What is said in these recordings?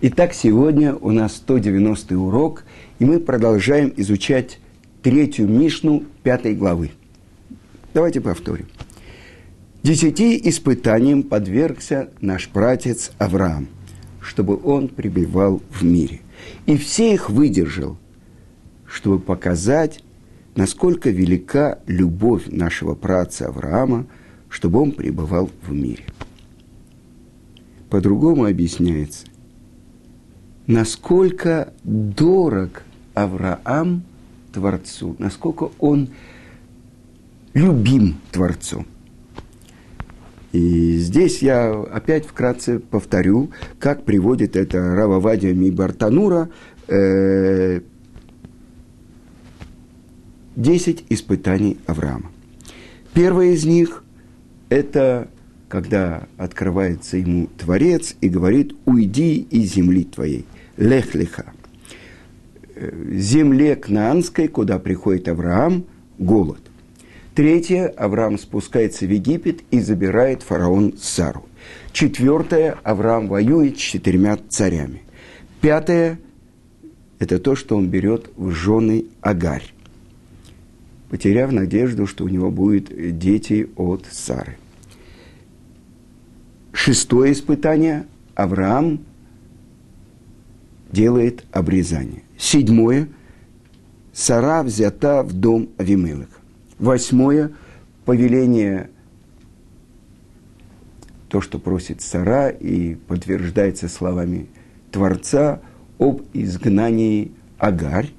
Итак, сегодня у нас 190 урок, и мы продолжаем изучать третью Мишну пятой главы. Давайте повторим. Десяти испытаниям подвергся наш братец Авраам, чтобы он пребывал в мире. И все их выдержал, чтобы показать, насколько велика любовь нашего праца Авраама, чтобы он пребывал в мире. По-другому объясняется – насколько дорог Авраам Творцу, насколько он любим Творцу. И здесь я опять вкратце повторю, как приводит это Рававадия Мибартанура, э, 10 испытаний Авраама. Первое из них – это когда открывается ему Творец и говорит «Уйди из земли твоей» лехлиха. Земле Кнаанской, куда приходит Авраам, голод. Третье, Авраам спускается в Египет и забирает фараон Сару. Четвертое, Авраам воюет с четырьмя царями. Пятое, это то, что он берет в жены Агарь, потеряв надежду, что у него будут дети от Сары. Шестое испытание, Авраам делает обрезание. Седьмое. Сара взята в дом Авимелеха. Восьмое. Повеление, то, что просит Сара и подтверждается словами Творца об изгнании Агарь.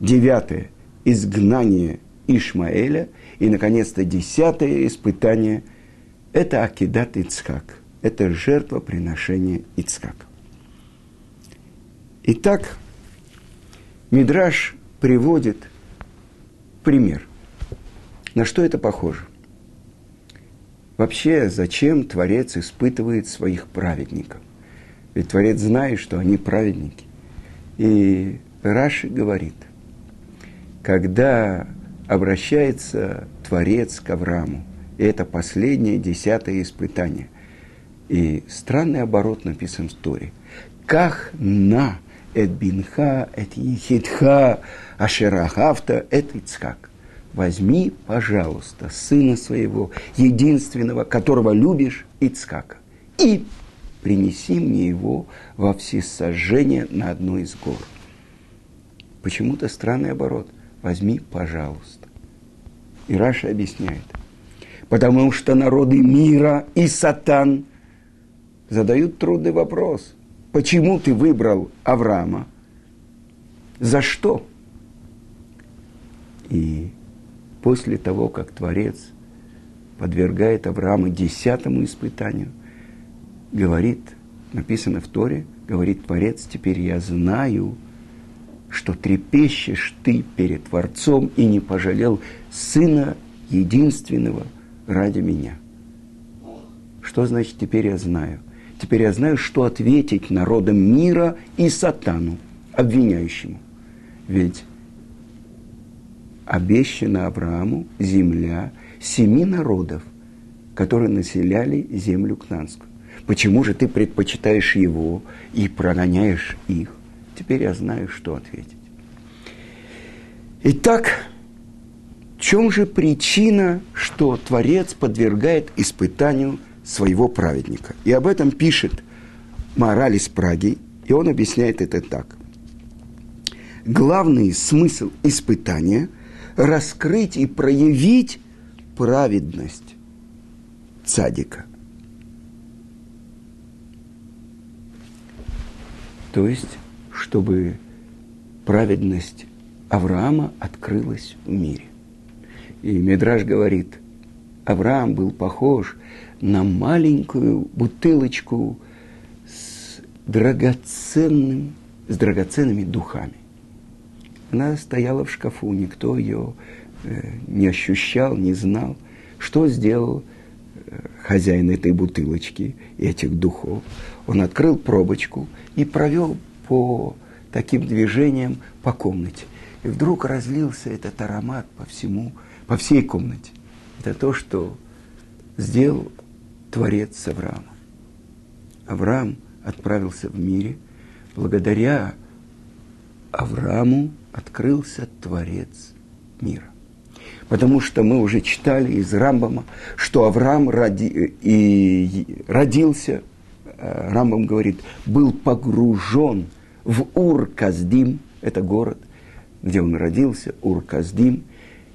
Девятое. Изгнание Ишмаэля. И, наконец-то, десятое испытание – это Акидат Ицхак. Это жертвоприношение Ицхака. Итак, Мидраш приводит пример. На что это похоже? Вообще, зачем Творец испытывает своих праведников? Ведь Творец знает, что они праведники. И Раши говорит, когда обращается Творец к Аврааму, и это последнее, десятое испытание. И странный оборот написан в Торе. Ках на – эт бинха, эт ехидха, ашерахавта, эт Ицхак. Возьми, пожалуйста, сына своего, единственного, которого любишь, Ицхака, и принеси мне его во всесожжение на одну из гор. Почему-то странный оборот. Возьми, пожалуйста. И Раша объясняет. Потому что народы мира и сатан задают трудный вопрос – Почему ты выбрал Авраама? За что? И после того, как Творец подвергает Авраама десятому испытанию, говорит, написано в Торе, говорит Творец, теперь я знаю, что трепещешь ты перед Творцом и не пожалел Сына единственного ради меня. Что значит теперь я знаю? Теперь я знаю, что ответить народам мира и сатану, обвиняющему. Ведь обещана Аврааму земля семи народов, которые населяли землю Кнанскую. Почему же ты предпочитаешь его и прогоняешь их? Теперь я знаю, что ответить. Итак, в чем же причина, что Творец подвергает испытанию – своего праведника. И об этом пишет Мораль из Праги, и он объясняет это так. Главный смысл испытания – раскрыть и проявить праведность цадика. То есть, чтобы праведность Авраама открылась в мире. И Медраж говорит, Авраам был похож на маленькую бутылочку с драгоценным, с драгоценными духами. Она стояла в шкафу, никто ее э, не ощущал, не знал. Что сделал э, хозяин этой бутылочки, этих духов? Он открыл пробочку и провел по таким движениям по комнате. И вдруг разлился этот аромат по всему, по всей комнате. Это то, что сделал Творец Авраама. Авраам отправился в мире, благодаря Аврааму открылся Творец мира. Потому что мы уже читали из Рамбама, что Авраам роди, и родился, э, Рамбам говорит, был погружен в Ур-Каздим, это город, где он родился, Ур-Каздим,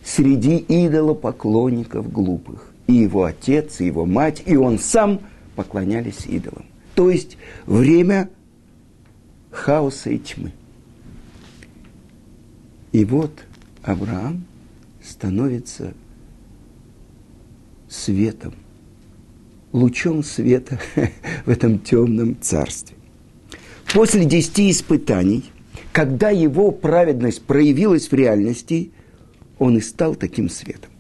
среди идолопоклонников глупых. И его отец, и его мать, и он сам поклонялись идолам. То есть время хаоса и тьмы. И вот Авраам становится светом, лучом света в этом темном царстве. После десяти испытаний, когда его праведность проявилась в реальности, он и стал таким светом.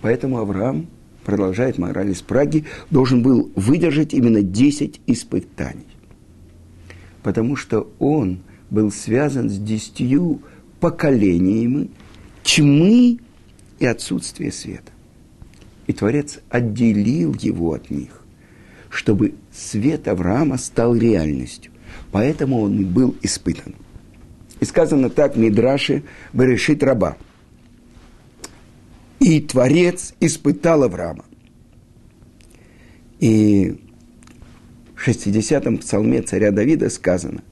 Поэтому Авраам, продолжает мораль из Праги, должен был выдержать именно десять испытаний. Потому что он был связан с десятью поколениями тьмы и отсутствия света. И Творец отделил его от них, чтобы свет Авраама стал реальностью. Поэтому он был испытан. И сказано так Мидраше Берешит Раба. И Творец испытал Авраама. И в 60-м псалме царя Давида сказано,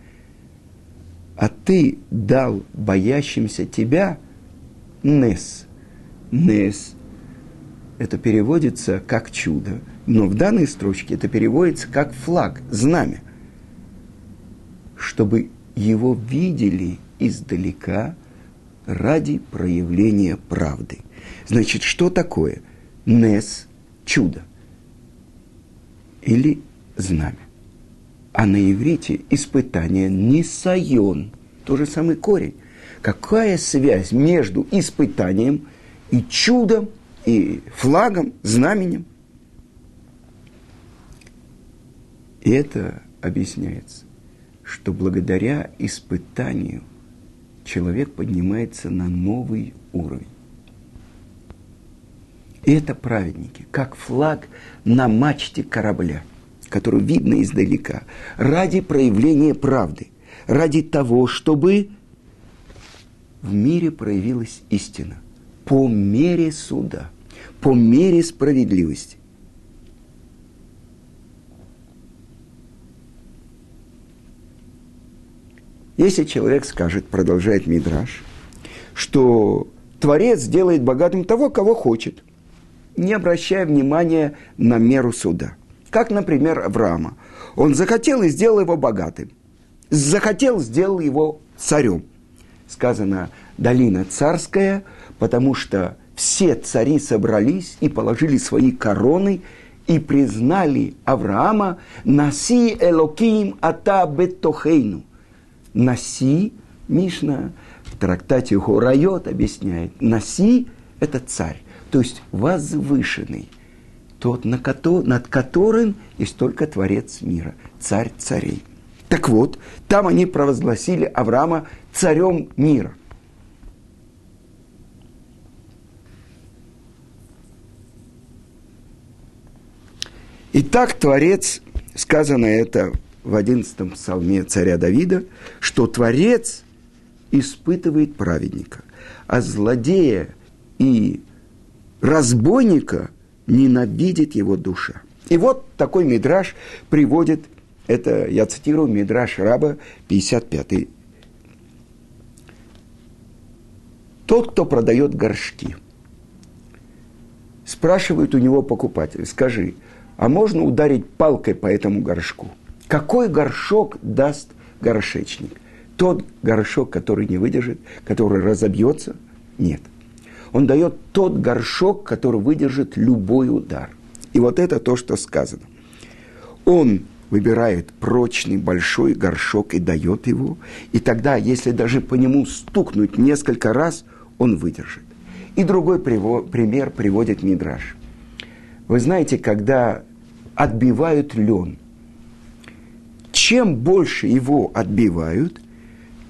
а ты дал боящимся тебя Нес. Нес. Это переводится как чудо, но в данной строчке это переводится как флаг, знамя. Чтобы его видели издалека ради проявления правды. Значит, что такое Нес – чудо или знамя? А на иврите испытание нисайон, тот же самый корень. Какая связь между испытанием и чудом, и флагом, знаменем? И это объясняется, что благодаря испытанию человек поднимается на новый уровень. И это праведники, как флаг на мачте корабля – которую видно издалека, ради проявления правды, ради того, чтобы в мире проявилась истина по мере суда, по мере справедливости. Если человек скажет, продолжает Мидраш, что Творец делает богатым того, кого хочет, не обращая внимания на меру суда – как, например, Авраама. Он захотел и сделал его богатым. Захотел, сделал его царем. Сказано, долина царская, потому что все цари собрались и положили свои короны и признали Авраама Наси Элоким Ата Бетохейну. Наси, Мишна в трактате Хорайот объясняет, Наси – это царь, то есть возвышенный тот, над которым есть только Творец мира, царь царей. Так вот, там они провозгласили Авраама царем мира. Итак, Творец, сказано это в одиннадцатом псалме царя Давида, что Творец испытывает праведника, а злодея и разбойника – ненавидит его душа. И вот такой мидраж приводит, это я цитирую мидраж раба 55 Тот, кто продает горшки, спрашивает у него покупатель, скажи, а можно ударить палкой по этому горшку? Какой горшок даст горшечник? Тот горшок, который не выдержит, который разобьется? Нет – он дает тот горшок, который выдержит любой удар. И вот это то, что сказано. Он выбирает прочный большой горшок и дает его, и тогда, если даже по нему стукнуть несколько раз, он выдержит. И другой пример приводит Мидраш. Вы знаете, когда отбивают лен, чем больше его отбивают,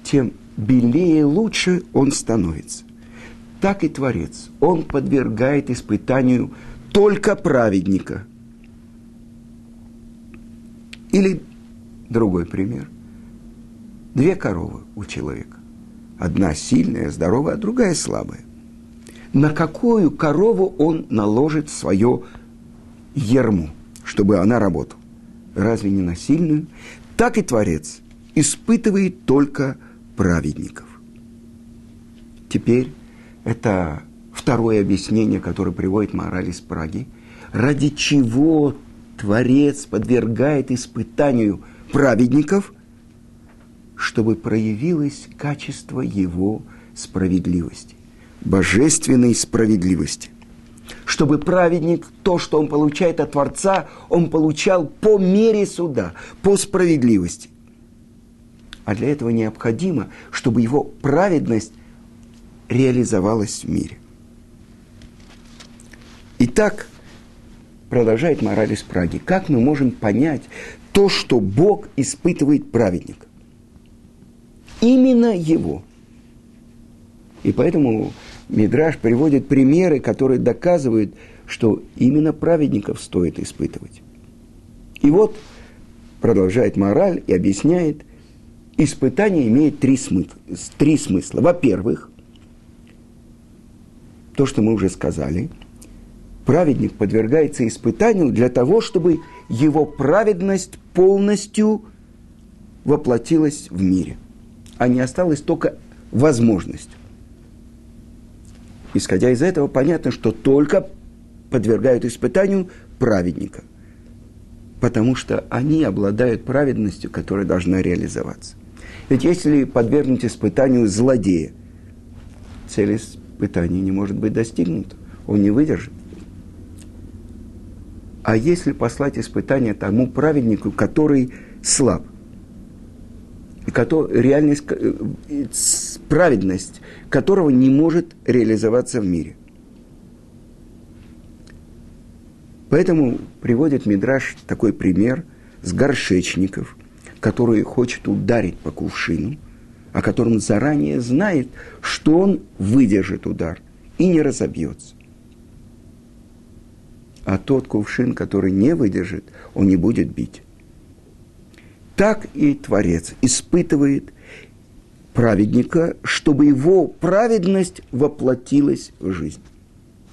тем белее и лучше он становится так и Творец. Он подвергает испытанию только праведника. Или Другой пример. Две коровы у человека. Одна сильная, здоровая, а другая слабая. На какую корову он наложит свое ерму, чтобы она работала? Разве не на сильную? Так и Творец испытывает только праведников. Теперь это второе объяснение, которое приводит мораль из Праги. Ради чего Творец подвергает испытанию праведников, чтобы проявилось качество его справедливости, божественной справедливости. Чтобы праведник то, что он получает от Творца, он получал по мере суда, по справедливости. А для этого необходимо, чтобы его праведность реализовалась в мире. Итак, продолжает мораль из Праги, как мы можем понять то, что Бог испытывает праведника? Именно его. И поэтому Мидраш приводит примеры, которые доказывают, что именно праведников стоит испытывать. И вот продолжает мораль и объясняет, испытание имеет три смысла. Три смысла. Во-первых, то, что мы уже сказали, праведник подвергается испытанию для того, чтобы его праведность полностью воплотилась в мире, а не осталась только возможность. Исходя из этого, понятно, что только подвергают испытанию праведника, потому что они обладают праведностью, которая должна реализоваться. Ведь если подвергнуть испытанию злодея, цель испытания не может быть достигнута, он не выдержит. А если послать испытание тому праведнику, который слаб, и реальность, э, праведность которого не может реализоваться в мире. Поэтому приводит Мидраш такой пример с горшечников, который хочет ударить по кувшину, о котором заранее знает, что он выдержит удар и не разобьется. А тот кувшин, который не выдержит, он не будет бить. Так и Творец испытывает праведника, чтобы его праведность воплотилась в жизнь.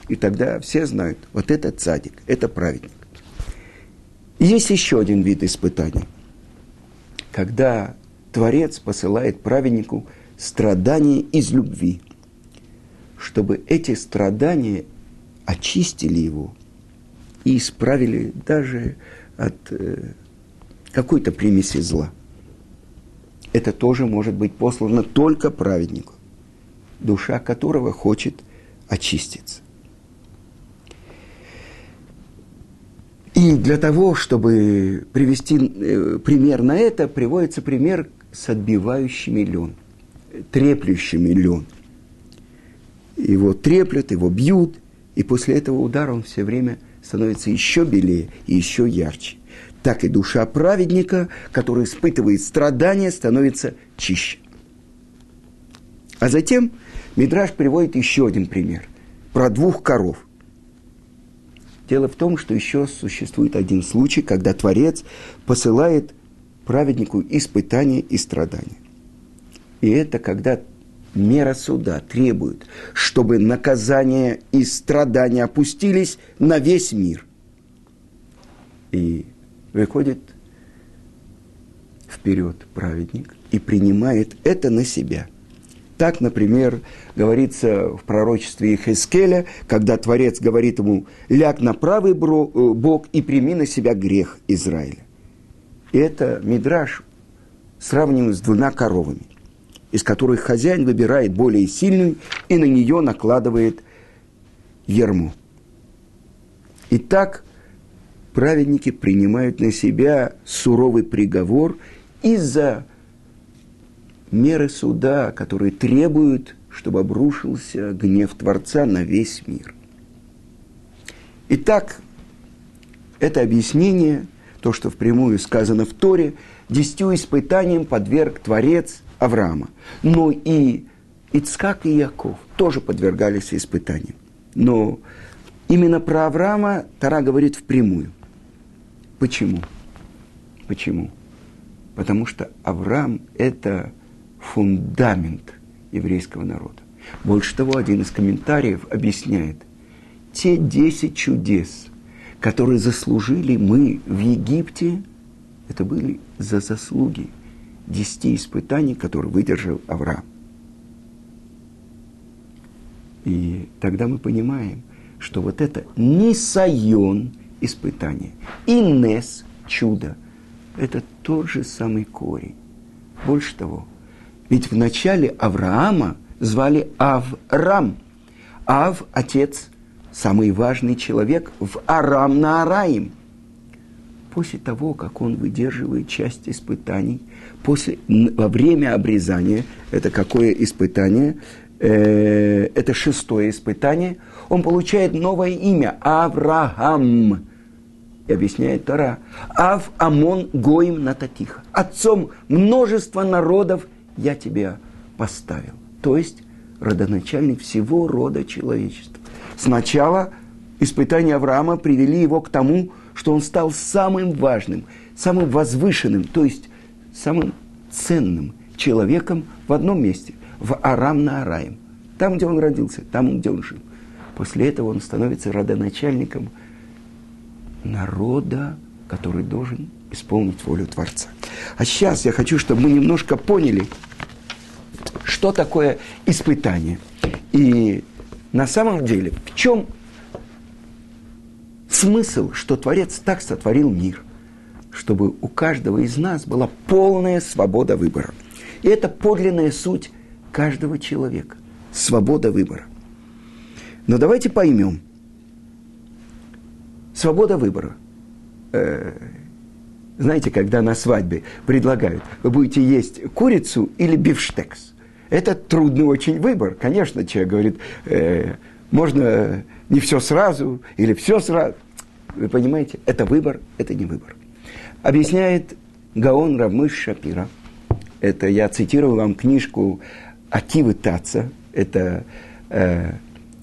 И тогда все знают, вот это цадик, это праведник. Есть еще один вид испытания – когда Творец посылает праведнику страдания из любви, чтобы эти страдания очистили его и исправили даже от э, какой-то примеси зла. Это тоже может быть послано только праведнику, душа которого хочет очиститься. И для того, чтобы привести э, пример на это, приводится пример с отбивающими лен, треплющими лен. Его треплют, его бьют, и после этого удара он все время становится еще белее и еще ярче. Так и душа праведника, который испытывает страдания, становится чище. А затем Мидраш приводит еще один пример про двух коров. Дело в том, что еще существует один случай, когда Творец посылает праведнику испытания и страдания. И это когда мера суда требует, чтобы наказание и страдания опустились на весь мир. И выходит вперед праведник и принимает это на себя – так, например, говорится в пророчестве Ихескеля, когда Творец говорит ему, ляг на правый э, бок и прими на себя грех Израиля. И это Мидраш сравниваем с двумя коровами, из которых хозяин выбирает более сильную и на нее накладывает ерму. Итак, праведники принимают на себя суровый приговор из-за меры суда, которые требуют, чтобы обрушился гнев Творца на весь мир. Итак, это объяснение, то, что впрямую сказано в Торе, десятью испытаниям подверг Творец Авраама. Но и Ицкак и Яков тоже подвергались испытаниям. Но именно про Авраама Тара говорит впрямую. Почему? Почему? Потому что Авраам – это фундамент еврейского народа. Больше того, один из комментариев объясняет, те десять чудес, которые заслужили мы в Египте, это были за заслуги десяти испытаний, которые выдержал Авраам. И тогда мы понимаем, что вот это нисайон испытание и нес чудо – это тот же самый корень. Больше того, ведь в начале Авраама звали Аврам. Ав – отец, самый важный человек в Арам на Араим. После того, как он выдерживает часть испытаний, после, во время обрезания, это какое испытание – э, это шестое испытание, он получает новое имя – Авраам. И объясняет Тора. Ав Амон Гоим Нататиха. Отцом множества народов я тебя поставил. То есть родоначальник всего рода человечества. Сначала испытания Авраама привели его к тому, что он стал самым важным, самым возвышенным, то есть самым ценным человеком в одном месте – в Арам на Араим. Там, где он родился, там, где он жил. После этого он становится родоначальником народа, который должен исполнить волю Творца. А сейчас я хочу, чтобы мы немножко поняли, что такое испытание. И на самом деле, в чем смысл, что Творец так сотворил мир, чтобы у каждого из нас была полная свобода выбора. И это подлинная суть каждого человека. Свобода выбора. Но давайте поймем. Свобода выбора. Э, знаете, когда на свадьбе предлагают, вы будете есть курицу или бифштекс. Это трудный очень выбор. Конечно, человек говорит, э, можно не все сразу или все сразу. Вы понимаете, это выбор, это не выбор. Объясняет Гаон Равмыш Шапира. Это я цитирую вам книжку Акивы Таца, это э,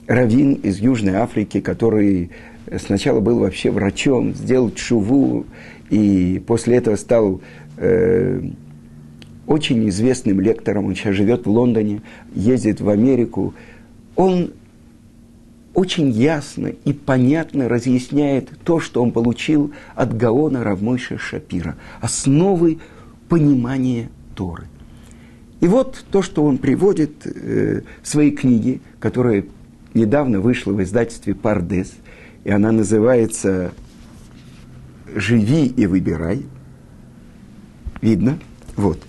раввин из Южной Африки, который сначала был вообще врачом, сделал чуву, и после этого стал э, очень известным лектором, он сейчас живет в Лондоне, ездит в Америку. Он очень ясно и понятно разъясняет то, что он получил от Гаона Равмойша Шапира, основы понимания Торы. И вот то, что он приводит э, в своей книге, которая недавно вышла в издательстве «Пардес», и она называется «Живи и выбирай». Видно? Вот.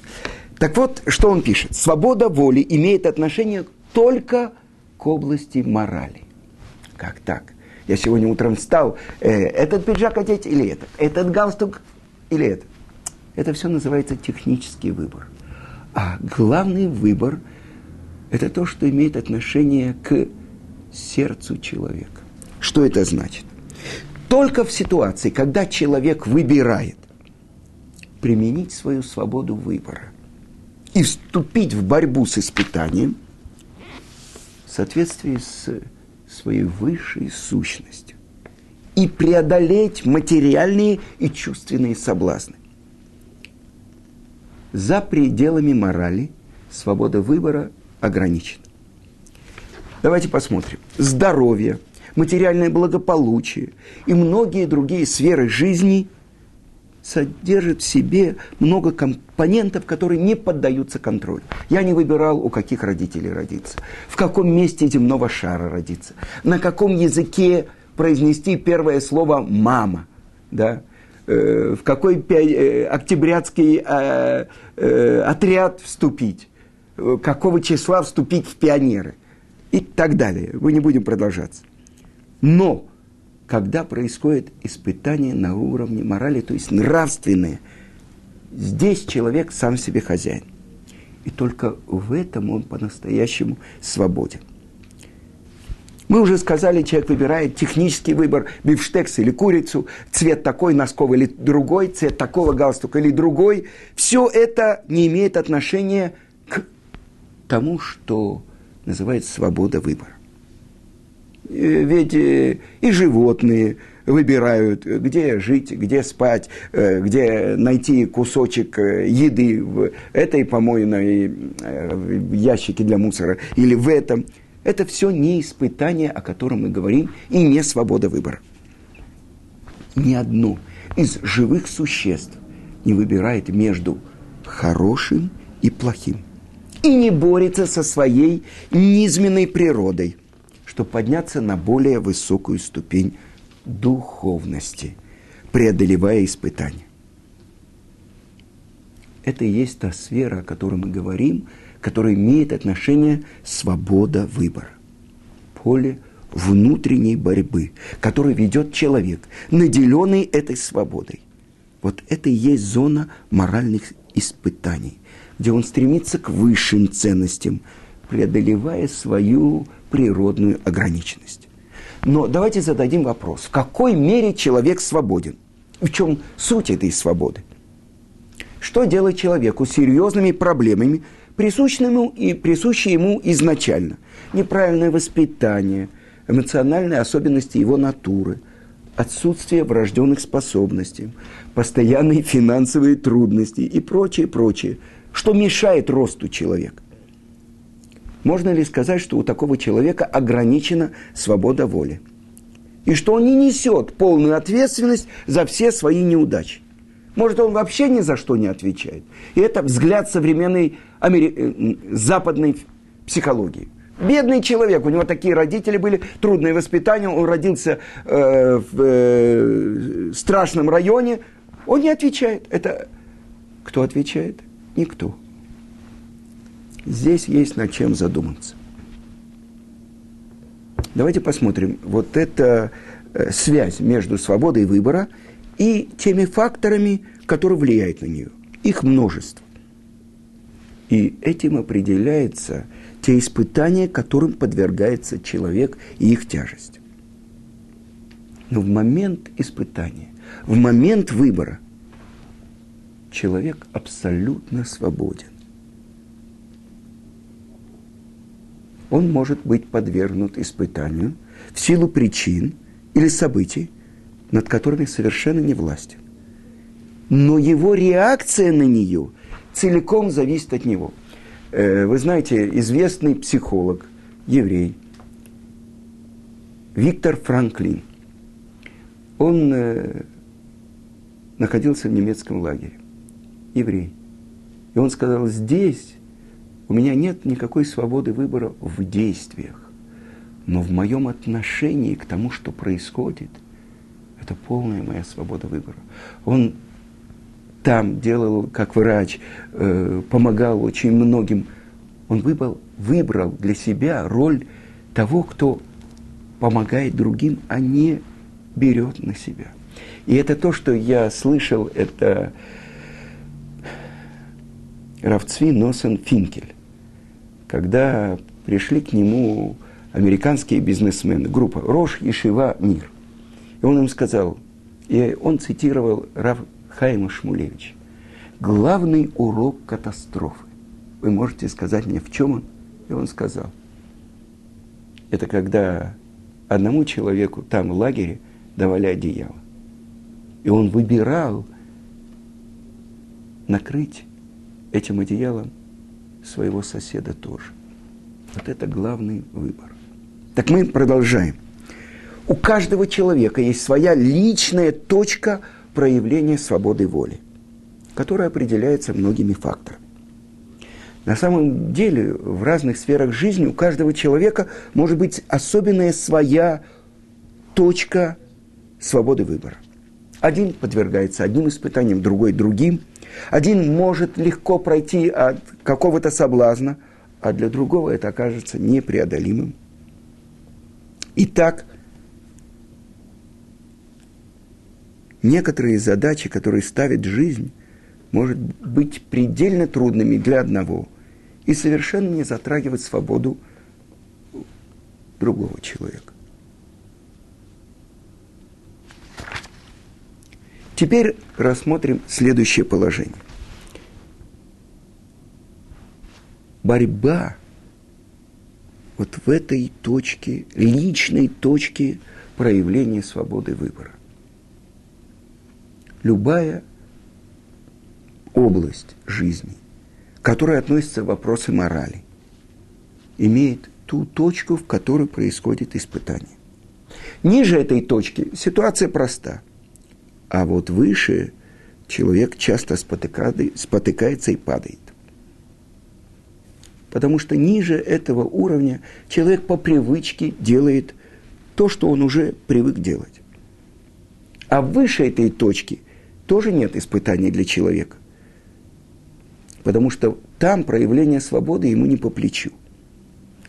Так вот, что он пишет. Свобода воли имеет отношение только к области морали. Как так? Я сегодня утром встал, э, этот пиджак одеть или этот, этот галстук или этот. Это все называется технический выбор. А главный выбор – это то, что имеет отношение к сердцу человека. Что это значит? Только в ситуации, когда человек выбирает применить свою свободу выбора и вступить в борьбу с испытанием в соответствии с своей высшей сущностью и преодолеть материальные и чувственные соблазны за пределами морали свобода выбора ограничена. Давайте посмотрим. Здоровье, материальное благополучие и многие другие сферы жизни содержат в себе много компонентов, которые не поддаются контролю. Я не выбирал, у каких родителей родиться, в каком месте земного шара родиться, на каком языке произнести первое слово «мама». Да? Э, в какой э, октябрятский э, отряд вступить, какого числа вступить в пионеры и так далее. Мы не будем продолжаться. Но когда происходит испытание на уровне морали, то есть нравственное, здесь человек сам себе хозяин. И только в этом он по-настоящему свободен. Мы уже сказали, человек выбирает технический выбор, бифштекс или курицу, цвет такой носков или другой, цвет такого галстука или другой. Все это не имеет отношения к тому, что называется свобода выбора. Э, ведь э, и животные выбирают, где жить, где спать, э, где найти кусочек еды в этой помойной ящике для мусора или в этом. Это все не испытание, о котором мы говорим, и не свобода выбора. Ни одно из живых существ не выбирает между хорошим и плохим. И не борется со своей низменной природой, чтобы подняться на более высокую ступень духовности, преодолевая испытания. Это и есть та сфера, о которой мы говорим, которая имеет отношение свобода выбора. Поле внутренней борьбы, которую ведет человек, наделенный этой свободой. Вот это и есть зона моральных испытаний, где он стремится к высшим ценностям, преодолевая свою природную ограниченность. Но давайте зададим вопрос, в какой мере человек свободен? В чем суть этой свободы? Что делать человеку с серьезными проблемами, присущими и присущие ему изначально? Неправильное воспитание, эмоциональные особенности его натуры, отсутствие врожденных способностей, постоянные финансовые трудности и прочее, прочее, что мешает росту человека. Можно ли сказать, что у такого человека ограничена свобода воли? И что он не несет полную ответственность за все свои неудачи? Может, он вообще ни за что не отвечает. И это взгляд современной амери... Э, западной психологии. Бедный человек, у него такие родители были, трудное воспитание, он родился э, в э, страшном районе, он не отвечает. Это кто отвечает? Никто. Здесь есть над чем задуматься. Давайте посмотрим. Вот эта э, связь между свободой выбора и теми факторами, которые влияют на нее. Их множество. И этим определяется те испытания, которым подвергается человек и их тяжесть. Но в момент испытания, в момент выбора, человек абсолютно свободен. Он может быть подвергнут испытанию в силу причин или событий, над которыми совершенно не властен. Но его реакция на нее целиком зависит от него. Э, вы знаете, известный психолог, еврей, Виктор Франклин, он э, находился в немецком лагере, еврей. И он сказал, здесь у меня нет никакой свободы выбора в действиях. Но в моем отношении к тому, что происходит, это полная моя свобода выбора. Он там делал, как врач, э, помогал очень многим. Он выбрал, выбрал для себя роль того, кто помогает другим, а не берет на себя. И это то, что я слышал, это Равцви Носен Финкель когда пришли к нему американские бизнесмены, группа Рош Шива Мир. И он им сказал, и он цитировал Рав Хайма Шмулевич, главный урок катастрофы. Вы можете сказать мне, в чем он? И он сказал, это когда одному человеку там в лагере давали одеяло. И он выбирал накрыть этим одеялом своего соседа тоже. Вот это главный выбор. Так мы продолжаем. У каждого человека есть своя личная точка проявления свободы воли, которая определяется многими факторами. На самом деле, в разных сферах жизни у каждого человека может быть особенная своя точка свободы выбора. Один подвергается одним испытаниям, другой другим – один может легко пройти от какого-то соблазна, а для другого это окажется непреодолимым. Итак, некоторые задачи, которые ставит жизнь, может быть предельно трудными для одного и совершенно не затрагивать свободу другого человека. Теперь рассмотрим следующее положение. Борьба вот в этой точке, личной точке проявления свободы выбора. любая область жизни, которая относится к вопросы морали, имеет ту точку, в которой происходит испытание. Ниже этой точки ситуация проста, а вот выше человек часто спотыкается и падает. Потому что ниже этого уровня человек по привычке делает то, что он уже привык делать. А выше этой точки тоже нет испытаний для человека. Потому что там проявление свободы ему не по плечу.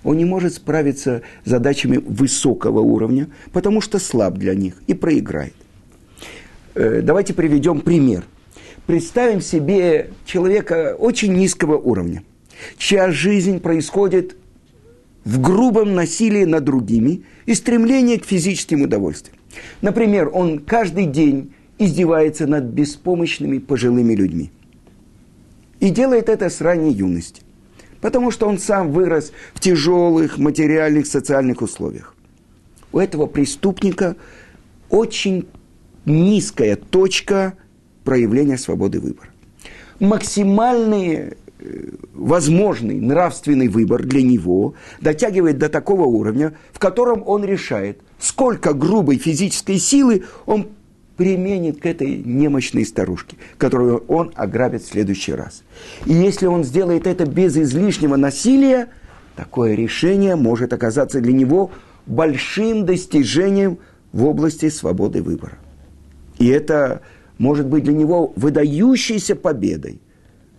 Он не может справиться с задачами высокого уровня, потому что слаб для них и проиграет. Э, давайте приведем пример. Представим себе человека очень низкого уровня, чья жизнь происходит в грубом насилии над другими и стремлении к физическим удовольствиям. Например, он каждый день издевается над беспомощными пожилыми людьми. И делает это с ранней юности. Потому что он сам вырос в тяжелых материальных, социальных условиях. У этого преступника очень низкая точка проявления свободы выбора. Максимальный э, возможный нравственный выбор для него дотягивает до такого уровня, в котором он решает, сколько грубой физической силы он применит к этой немощной старушке, которую он ограбит в следующий раз. И если он сделает это без излишнего насилия, такое решение может оказаться для него большим достижением в области свободы выбора. И это может быть для него выдающейся победой.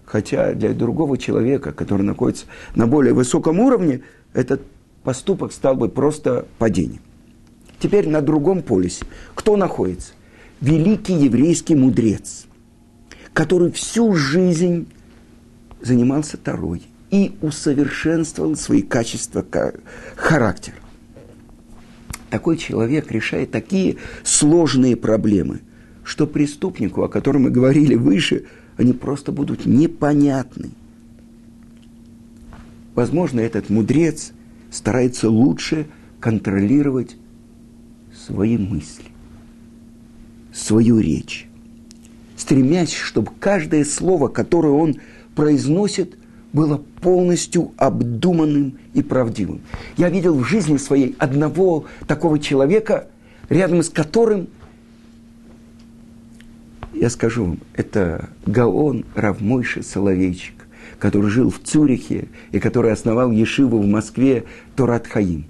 Хотя для другого человека, который находится на более высоком уровне, этот поступок стал бы просто падением. Теперь на другом полюсе. Кто находится? Великий еврейский мудрец, который всю жизнь занимался Тарой и усовершенствовал свои качества характера. Такой человек решает такие сложные проблемы, что преступнику, о котором мы говорили выше, они просто будут непонятны. Возможно, этот мудрец старается лучше контролировать свои мысли, свою речь, стремясь, чтобы каждое слово, которое он произносит, было полностью обдуманным и правдивым. Я видел в жизни своей одного такого человека, рядом с которым, я скажу вам, это Гаон Равмойши Соловейчик, который жил в Цюрихе и который основал Ешиву в Москве Торат Хаим.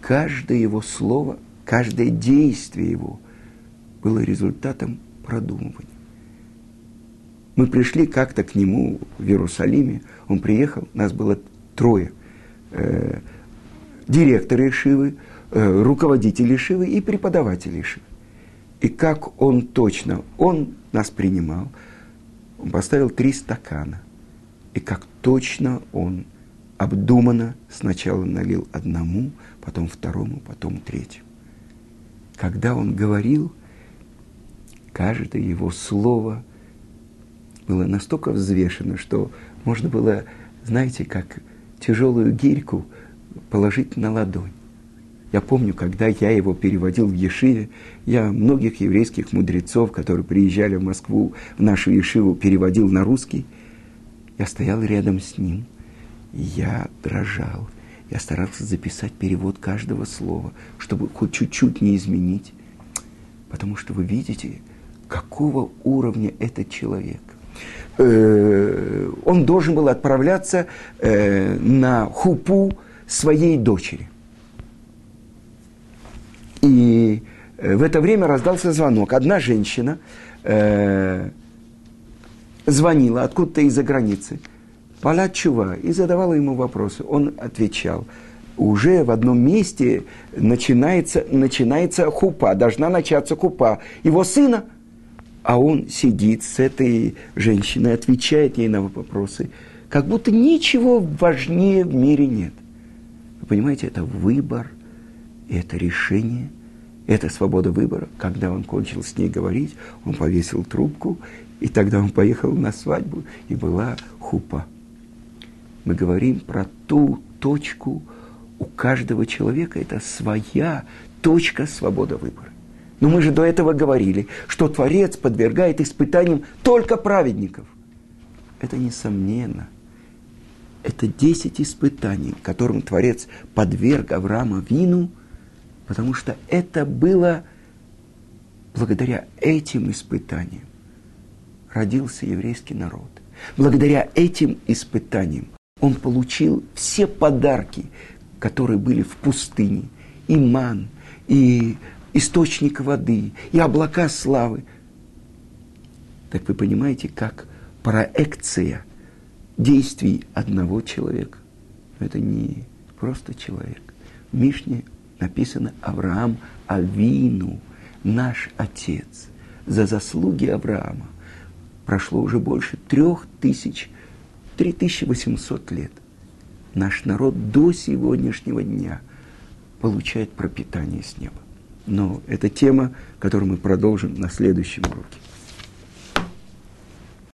Каждое его слово каждое действие его было результатом продумывания. Мы пришли как-то к нему в Иерусалиме, он приехал, нас было трое. Э, директор Ишивы, э, руководитель Ишивы и преподаватель Ишивы. И как он точно, он нас принимал, он поставил три стакана. И как точно он обдуманно сначала налил одному, потом второму, потом третьему когда он говорил, каждое его слово было настолько взвешено, что можно было, знаете, как тяжелую гирьку положить на ладонь. Я помню, когда я его переводил в Ешиве, я многих еврейских мудрецов, которые приезжали в Москву, в нашу Ешиву, переводил на русский. Я стоял рядом с ним, я дрожал. Я старался записать перевод каждого слова, чтобы хоть чуть-чуть не изменить. Потому что вы видите, какого уровня этот человек. Э, он должен был отправляться э, на хупу своей дочери. И э, в это время раздался звонок. Одна женщина звонила откуда-то из-за границы – Пала Чува и задавала ему вопросы. Он отвечал. Уже в одном месте начинается, начинается хупа, должна начаться хупа его сына. А он сидит с этой женщиной, отвечает ей на вопросы, как будто ничего важнее в мире нет. Вы понимаете, это выбор, это решение, это свобода выбора. Когда он кончил с ней говорить, он повесил трубку, и тогда он поехал на свадьбу, и была хупа мы говорим про ту точку, у каждого человека это своя точка свободы выбора. Но мы же до этого говорили, что Творец подвергает испытаниям только праведников. Это несомненно. Это десять испытаний, которым Творец подверг Авраама Вину, потому что это было благодаря этим испытаниям родился еврейский народ. Благодаря этим испытаниям он получил все подарки, которые были в пустыне. И ман, и источник воды, и облака славы. Так вы понимаете, как проекция действий одного человека. Это не просто человек. Мишне написано Авраам Авину, наш отец. За заслуги Авраама прошло уже больше трех тысяч, три тысячи восемьсот лет. Наш народ до сегодняшнего дня получает пропитание с неба. Но это тема, которую мы продолжим на следующем уроке.